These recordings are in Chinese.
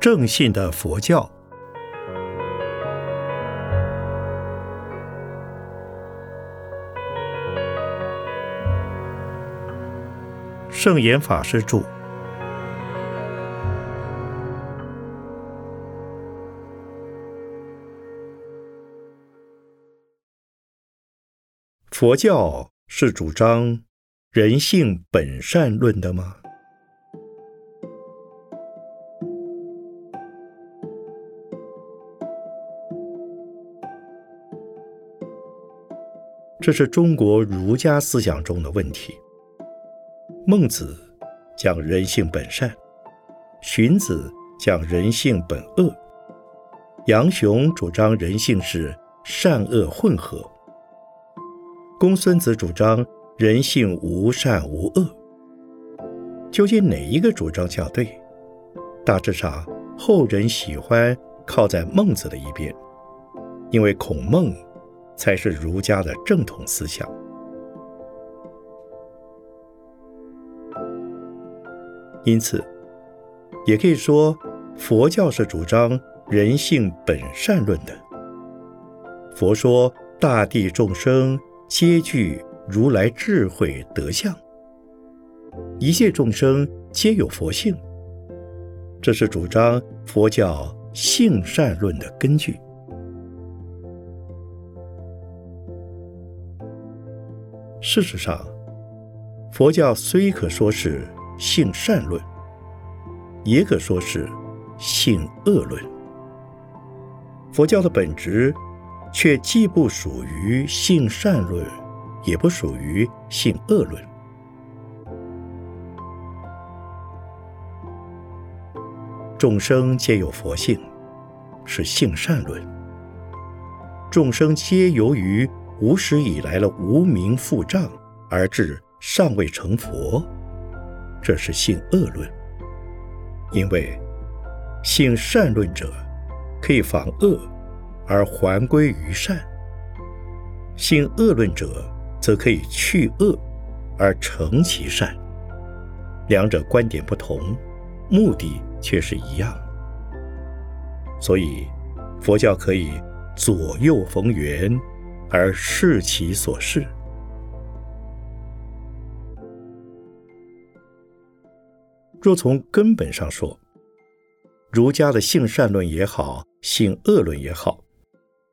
正信的佛教。圣严法师著。佛教是主张人性本善论的吗？这是中国儒家思想中的问题。孟子讲人性本善，荀子讲人性本恶，杨雄主张人性是善恶混合，公孙子主张人性无善无恶。究竟哪一个主张较对？大致上，后人喜欢靠在孟子的一边，因为孔孟。才是儒家的正统思想。因此，也可以说，佛教是主张人性本善论的。佛说，大地众生皆具如来智慧德相，一切众生皆有佛性，这是主张佛教性善论的根据。事实上，佛教虽可说是性善论，也可说是性恶论。佛教的本质却既不属于性善论，也不属于性恶论。众生皆有佛性，是性善论；众生皆由于无始以来的无名覆障，而至尚未成佛，这是性恶论。因为性善论者可以防恶而还归于善，性恶论者则可以去恶而成其善。两者观点不同，目的却是一样。所以佛教可以左右逢源。而视其所视。若从根本上说，儒家的性善论也好，性恶论也好，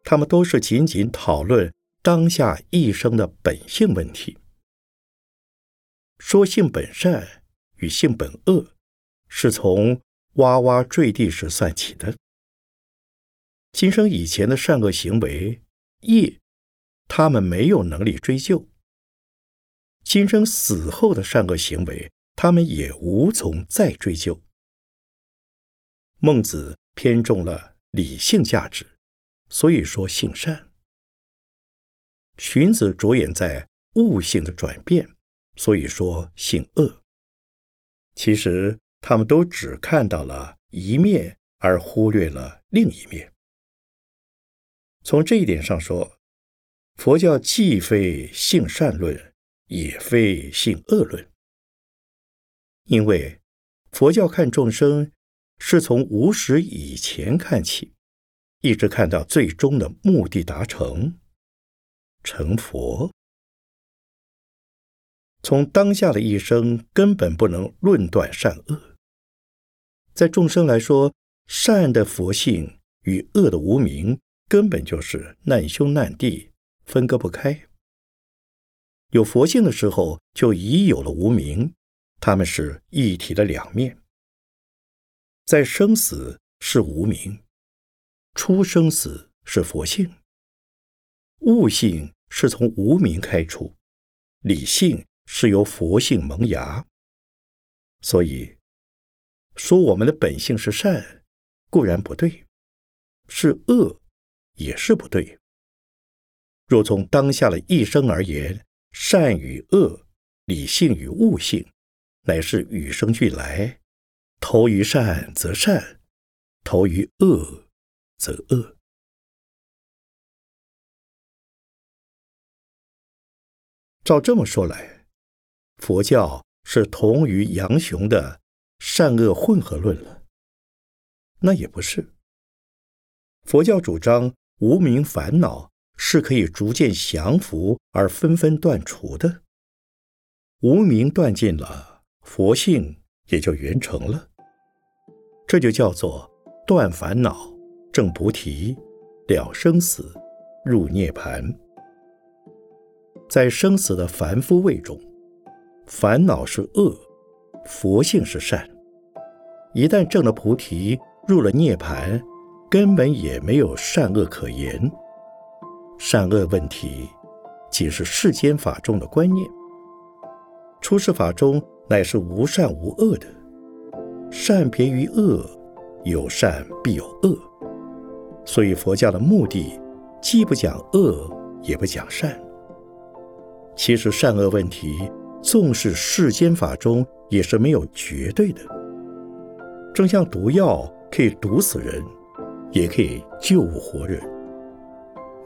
他们都是仅仅讨论当下一生的本性问题。说性本善与性本恶，是从哇哇坠地时算起的。今生以前的善恶行为业。他们没有能力追究今生死后的善恶行为，他们也无从再追究。孟子偏重了理性价值，所以说性善；荀子着眼在悟性的转变，所以说性恶。其实他们都只看到了一面，而忽略了另一面。从这一点上说。佛教既非性善论，也非性恶论，因为佛教看众生是从无始以前看起，一直看到最终的目的达成，成佛。从当下的一生根本不能论断善恶，在众生来说，善的佛性与恶的无名根本就是难兄难弟。分割不开。有佛性的时候，就已有了无名，他们是一体的两面。在生死是无名，出生死是佛性。悟性是从无名开出，理性是由佛性萌芽。所以说，我们的本性是善，固然不对；是恶，也是不对。若从当下的一生而言，善与恶、理性与悟性，乃是与生俱来。投于善则善，投于恶则恶。照这么说来，佛教是同于杨雄的善恶混合论了。那也不是。佛教主张无名烦恼是可以逐渐降服而纷纷断除的，无名断尽了，佛性也就圆成了。这就叫做断烦恼、证菩提、了生死、入涅盘。在生死的凡夫位中，烦恼是恶，佛性是善。一旦证了菩提，入了涅盘。根本也没有善恶可言，善恶问题仅是世间法中的观念。出世法中乃是无善无恶的，善别于恶，有善必有恶。所以佛教的目的既不讲恶，也不讲善。其实善恶问题，纵是世间法中也是没有绝对的。正像毒药可以毒死人。也可以救活人，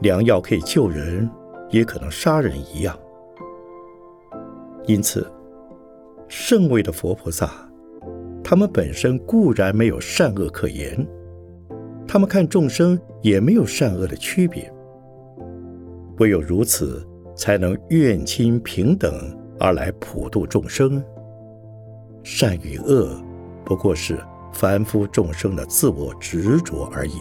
良药可以救人，也可能杀人一样。因此，圣位的佛菩萨，他们本身固然没有善恶可言，他们看众生也没有善恶的区别。唯有如此，才能愿亲平等而来普度众生。善与恶，不过是。凡夫众生的自我执着而已，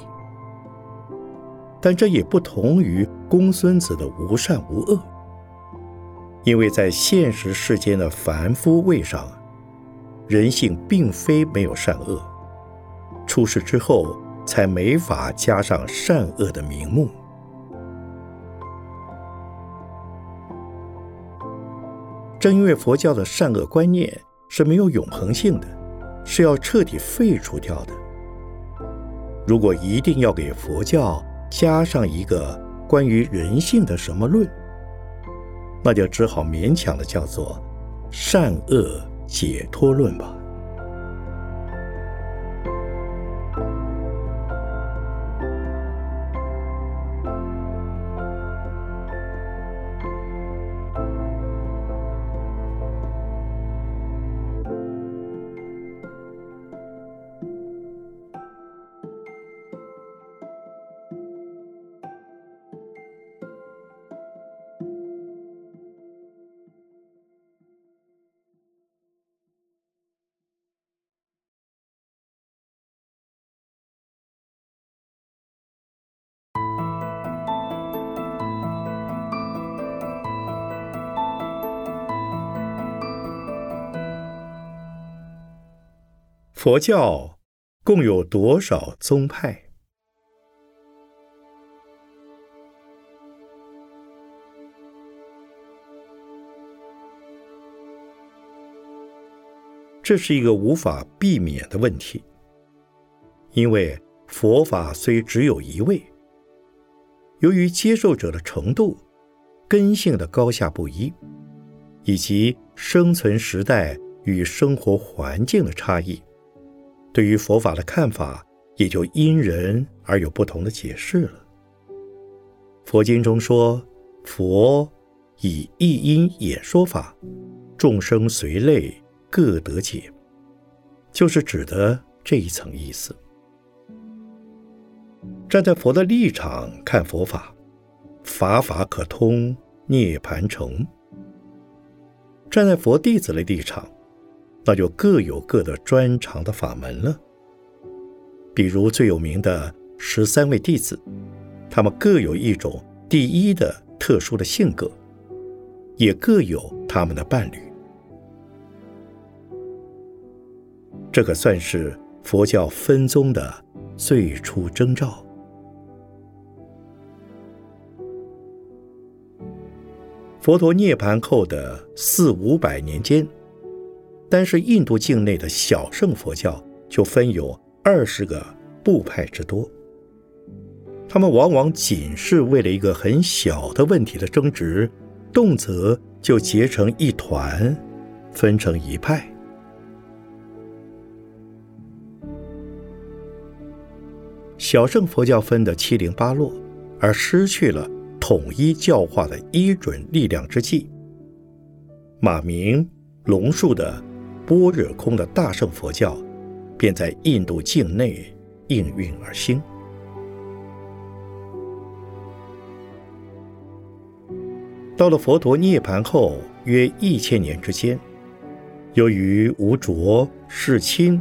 但这也不同于公孙子的无善无恶，因为在现实世间的凡夫位上，人性并非没有善恶，出世之后才没法加上善恶的名目。正因为佛教的善恶观念是没有永恒性的。是要彻底废除掉的。如果一定要给佛教加上一个关于人性的什么论，那就只好勉强的叫做善恶解脱论吧。佛教共有多少宗派？这是一个无法避免的问题，因为佛法虽只有一位，由于接受者的程度、根性的高下不一，以及生存时代与生活环境的差异。对于佛法的看法，也就因人而有不同的解释了。佛经中说：“佛以一因演说法，众生随类各得解。”就是指的这一层意思。站在佛的立场看佛法，法法可通，涅盘成；站在佛弟子的立场。那就各有各的专长的法门了。比如最有名的十三位弟子，他们各有一种第一的特殊的性格，也各有他们的伴侣。这可算是佛教分宗的最初征兆。佛陀涅槃后的四五百年间。单是印度境内的小乘佛教就分有二十个部派之多，他们往往仅是为了一个很小的问题的争执，动辄就结成一团，分成一派。小乘佛教分的七零八落，而失去了统一教化的依准力量之际，马明龙树的。般若空的大乘佛教，便在印度境内应运而兴。到了佛陀涅盘后约一千年之间，由于无着世亲，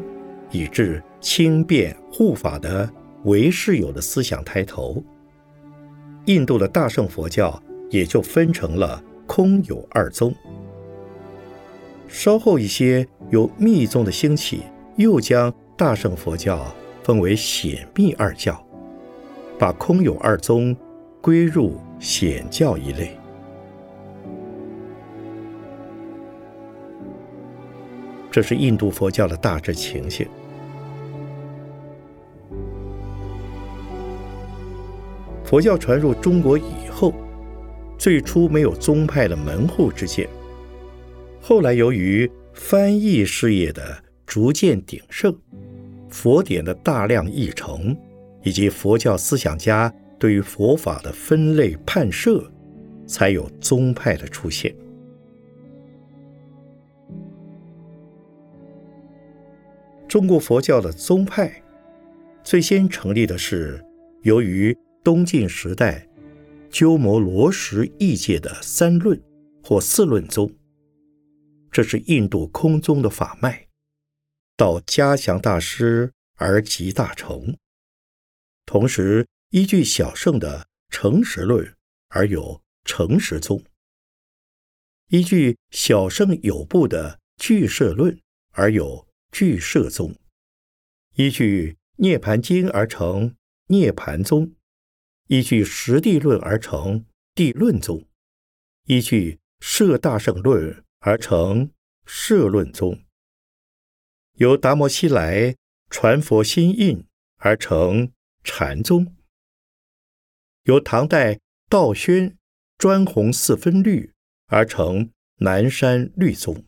以致轻便护法的唯识有的思想抬头，印度的大乘佛教也就分成了空有二宗。稍后一些由密宗的兴起，又将大乘佛教分为显密二教，把空有二宗归入显教一类。这是印度佛教的大致情形。佛教传入中国以后，最初没有宗派的门户之见。后来，由于翻译事业的逐渐鼎盛，佛典的大量译成，以及佛教思想家对于佛法的分类判设，才有宗派的出现。中国佛教的宗派最先成立的是由于东晋时代鸠摩罗什译介的三论或四论宗。这是印度空宗的法脉，到嘉祥大师而集大成。同时，依据小圣的诚实论而有诚实宗；依据小圣有部的俱舍论而有俱舍宗；依据涅盘经而成涅盘宗；依据实地论而成地论宗；依据摄大圣论。而成摄论宗，由达摩西来传佛心印而成禅宗，由唐代道宣专弘四分律而成南山律宗，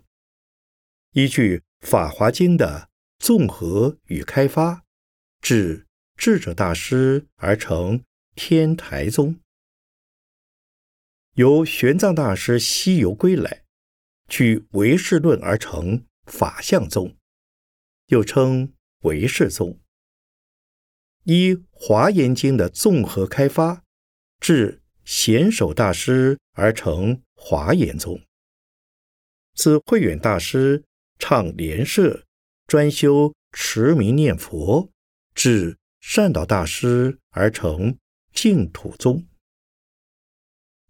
依据《法华经》的综合与开发，至智者大师而成天台宗，由玄奘大师西游归来。取唯识论而成法相宗，又称唯识宗；依华严经的综合开发，至贤首大师而成华严宗；自慧远大师倡莲社，专修持名念佛，至善导大师而成净土宗。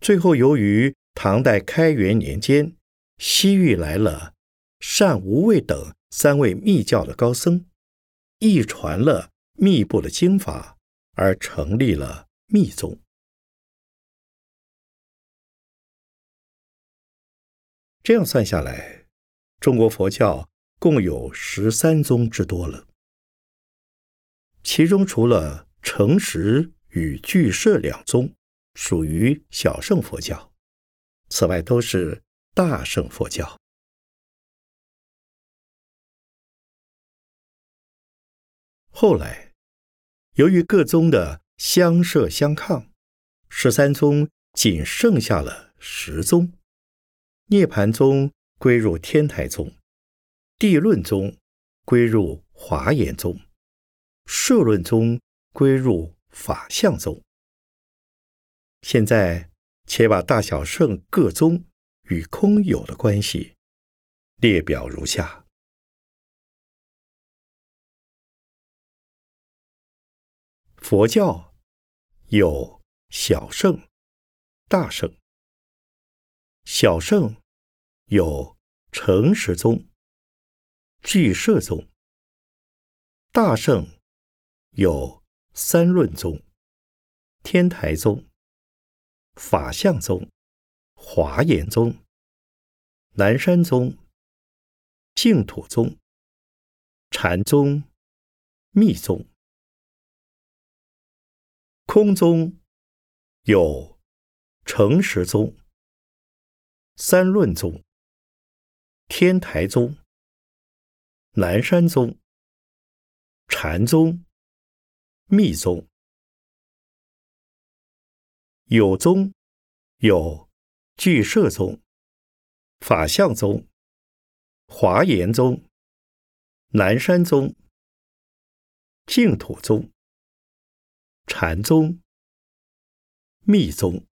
最后，由于唐代开元年间。西域来了善无畏等三位密教的高僧，译传了密部的经法，而成立了密宗。这样算下来，中国佛教共有十三宗之多了。其中除了诚实与俱舍两宗属于小乘佛教，此外都是。大乘佛教后来，由于各宗的相摄相抗，十三宗仅剩下了十宗。涅盘宗归入天台宗，地论宗归入华严宗，摄论宗归入法相宗。现在，且把大小圣各宗。与空有的关系，列表如下：佛教有小圣、大圣。小圣有诚实宗、俱舍宗；大圣有三论宗、天台宗、法相宗。华严宗、南山宗、净土宗、禅宗、密宗、空宗有诚实宗、三论宗、天台宗、南山宗、禅宗、密宗有宗有。俱舍宗、法相宗、华严宗、南山宗、净土宗、禅宗、密宗。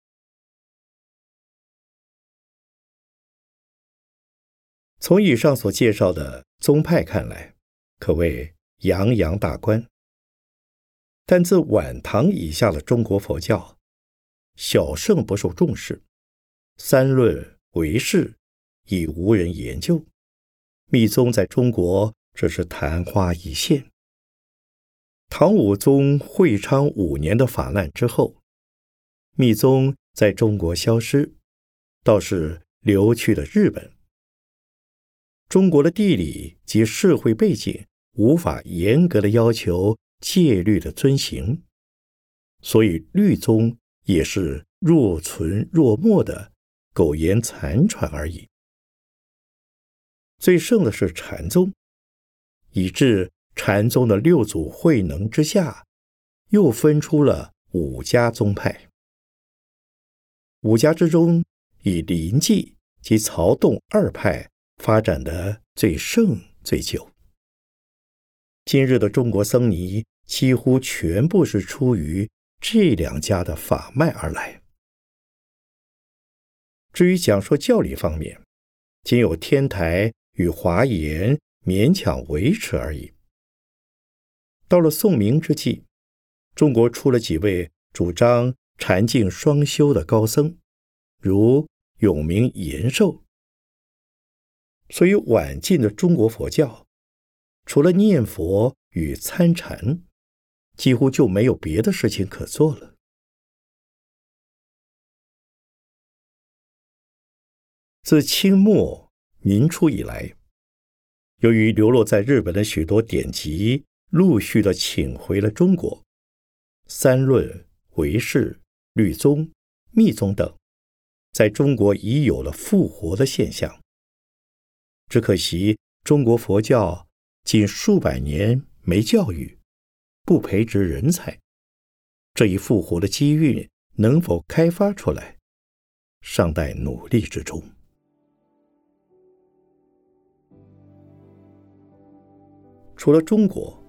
从以上所介绍的宗派看来，可谓洋洋大观。但自晚唐以下的中国佛教，小圣不受重视，三论唯识已无人研究，密宗在中国只是昙花一现。唐武宗会昌五年的法难之后，密宗在中国消失，倒是流去了日本。中国的地理及社会背景无法严格的要求戒律的遵行，所以律宗也是若存若没的苟延残喘而已。最盛的是禅宗，以致禅宗的六祖慧能之下，又分出了五家宗派。五家之中，以临济及曹洞二派。发展的最盛最久。今日的中国僧尼几乎全部是出于这两家的法脉而来。至于讲说教理方面，仅有天台与华严勉强维持而已。到了宋明之际，中国出了几位主张禅净双修的高僧，如永明延寿。所以，晚近的中国佛教，除了念佛与参禅，几乎就没有别的事情可做了。自清末民初以来，由于流落在日本的许多典籍陆续的请回了中国，三论、唯识、律宗、密宗等，在中国已有了复活的现象。只可惜，中国佛教近数百年没教育，不培植人才，这一复活的机遇能否开发出来，尚待努力之中。除了中国，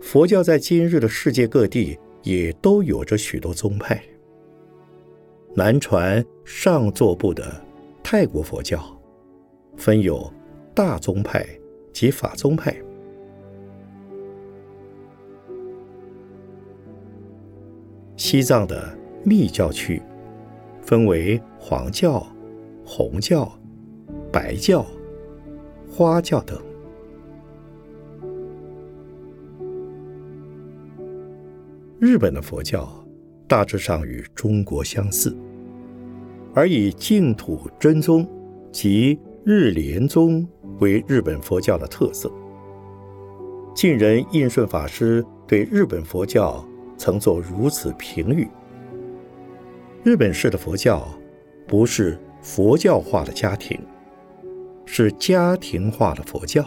佛教在今日的世界各地也都有着许多宗派。南传上座部的泰国佛教。分有大宗派及法宗派。西藏的密教区分为黄教、红教、白教、花教等。日本的佛教大致上与中国相似，而以净土真宗及日莲宗为日本佛教的特色。近人印顺法师对日本佛教曾作如此评语：日本式的佛教不是佛教化的家庭，是家庭化的佛教；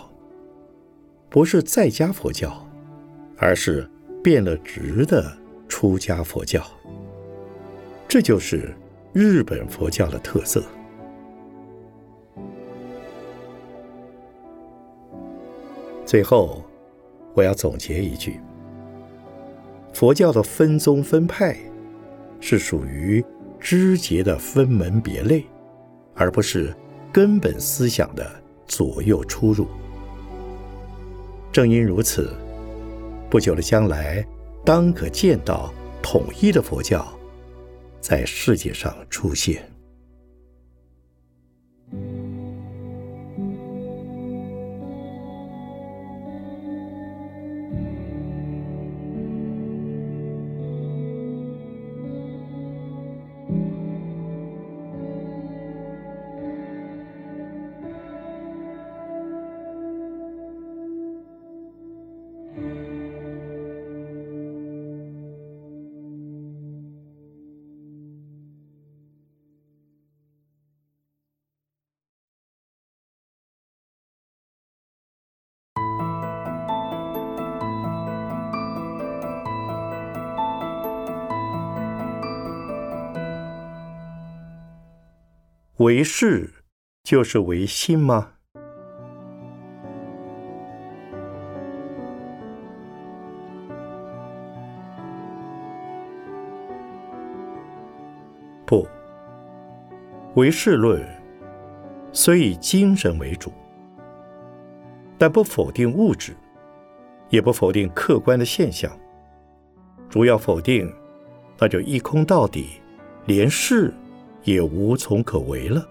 不是在家佛教，而是变了质的出家佛教。这就是日本佛教的特色。最后，我要总结一句：佛教的分宗分派，是属于枝节的分门别类，而不是根本思想的左右出入。正因如此，不久的将来，当可见到统一的佛教在世界上出现。唯事就是唯心吗？不唯事论虽以精神为主但不否定物质也不否定客观的现象。主要否定那就一空到底连事也无从可为了。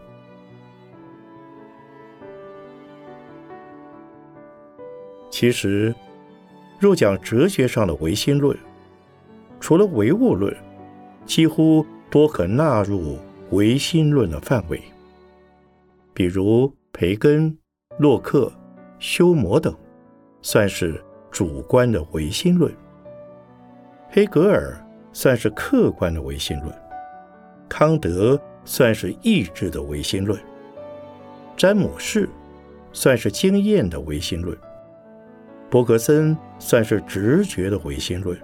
其实，若讲哲学上的唯心论，除了唯物论，几乎。多可纳入唯心论的范围，比如培根、洛克、休谟等，算是主观的唯心论；黑格尔算是客观的唯心论；康德算是意志的唯心论；詹姆士算是经验的唯心论；伯格森算是直觉的唯心论；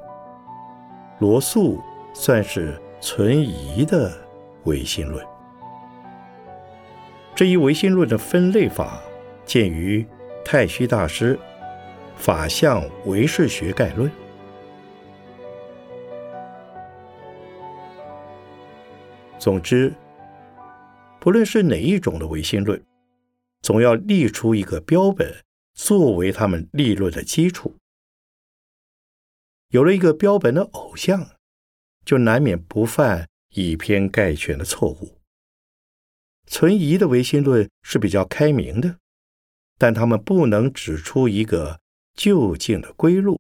罗素算是。存疑的唯心论，这一唯心论的分类法见于太虚大师《法相唯识学概论》。总之，不论是哪一种的唯心论，总要立出一个标本作为他们立论的基础。有了一个标本的偶像。就难免不犯以偏概全的错误。存疑的唯心论是比较开明的，但他们不能指出一个就近的归路，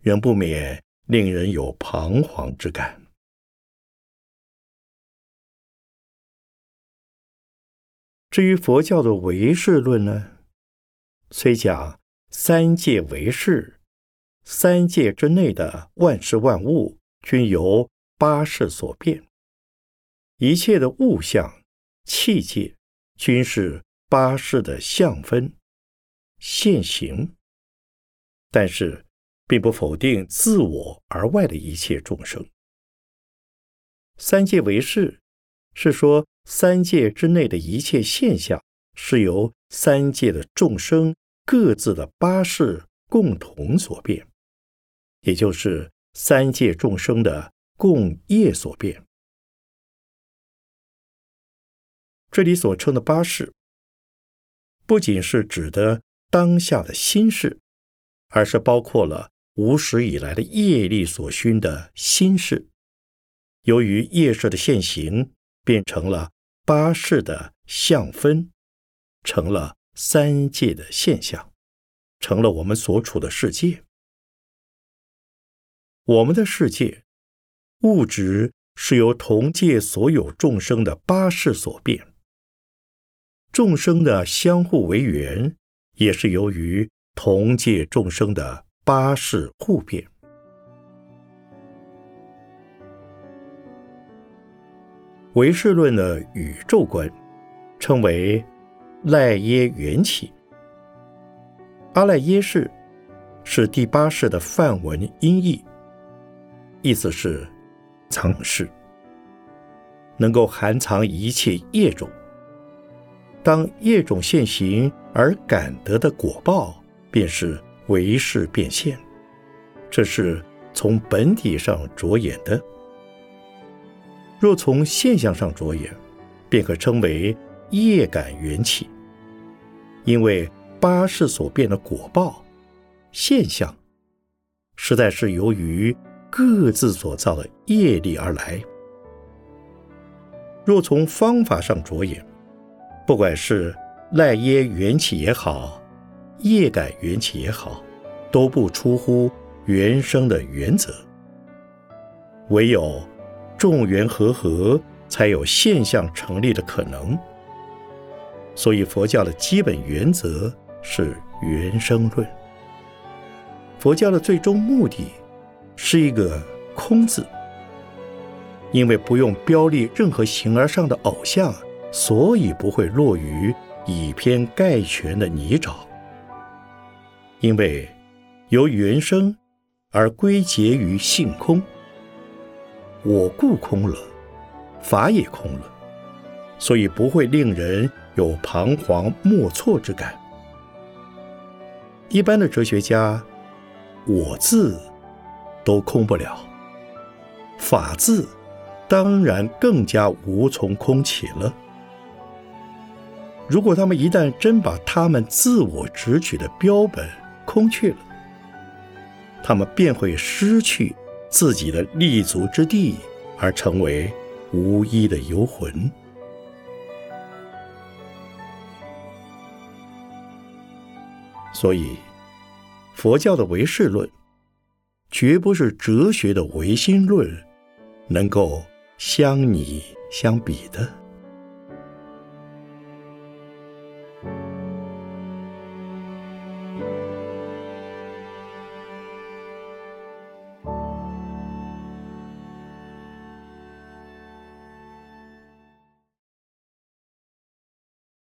仍不免令人有彷徨之感。至于佛教的唯识论呢，虽讲三界唯识，三界之内的万事万物。均由八识所变，一切的物象、器界，均是八识的相分现行。但是，并不否定自我而外的一切众生。三界唯识，是说三界之内的一切现象，是由三界的众生各自的八识共同所变，也就是。三界众生的共业所变，这里所称的八事，不仅是指的当下的心事，而是包括了无始以来的业力所熏的心事。由于业事的现行，变成了八事的相分，成了三界的现象，成了我们所处的世界。我们的世界，物质是由同界所有众生的八世所变，众生的相互为缘，也是由于同界众生的八世互变。唯识论的宇宙观称为赖耶缘起，阿赖耶识是第八世的梵文音译。意思是，藏世能够含藏一切业种。当业种现行而感得的果报，便是唯识变现。这是从本体上着眼的。若从现象上着眼，便可称为业感缘起。因为八世所变的果报现象，实在是由于。各自所造的业力而来。若从方法上着眼，不管是赖耶缘起也好，业感缘起也好，都不出乎原生的原则。唯有众缘和合，才有现象成立的可能。所以佛教的基本原则是原生论。佛教的最终目的。是一个空字，因为不用标立任何形而上的偶像，所以不会落于以偏概全的泥沼。因为由原生而归结于性空，我故空了，法也空了，所以不会令人有彷徨莫措之感。一般的哲学家，我字。都空不了，法字当然更加无从空起了。如果他们一旦真把他们自我直取的标本空去了，他们便会失去自己的立足之地，而成为无依的游魂。所以，佛教的唯识论，绝不是哲学的唯心论能够相拟相比的。